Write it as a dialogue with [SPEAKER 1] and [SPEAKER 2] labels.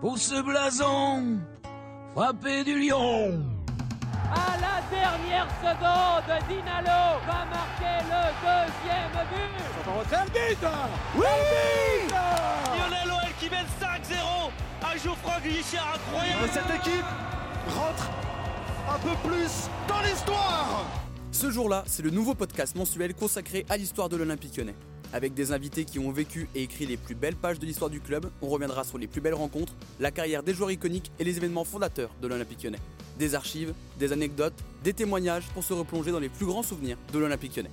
[SPEAKER 1] pour ce blason frappé du lion.
[SPEAKER 2] À la dernière seconde, Dinalo va marquer le deuxième but.
[SPEAKER 3] On retrait le but
[SPEAKER 4] Oui
[SPEAKER 5] Lionel OL qui mène 5-0 à Geoffroy Guichard, incroyable
[SPEAKER 4] Cette équipe rentre un peu plus dans l'histoire
[SPEAKER 6] Ce jour-là, c'est le nouveau podcast mensuel consacré à l'histoire de l'Olympique lyonnais. Avec des invités qui ont vécu et écrit les plus belles pages de l'histoire du club, on reviendra sur les plus belles rencontres, la carrière des joueurs iconiques et les événements fondateurs de l'Olympique lyonnais. Des archives, des anecdotes, des témoignages pour se replonger dans les plus grands souvenirs de l'Olympique lyonnais.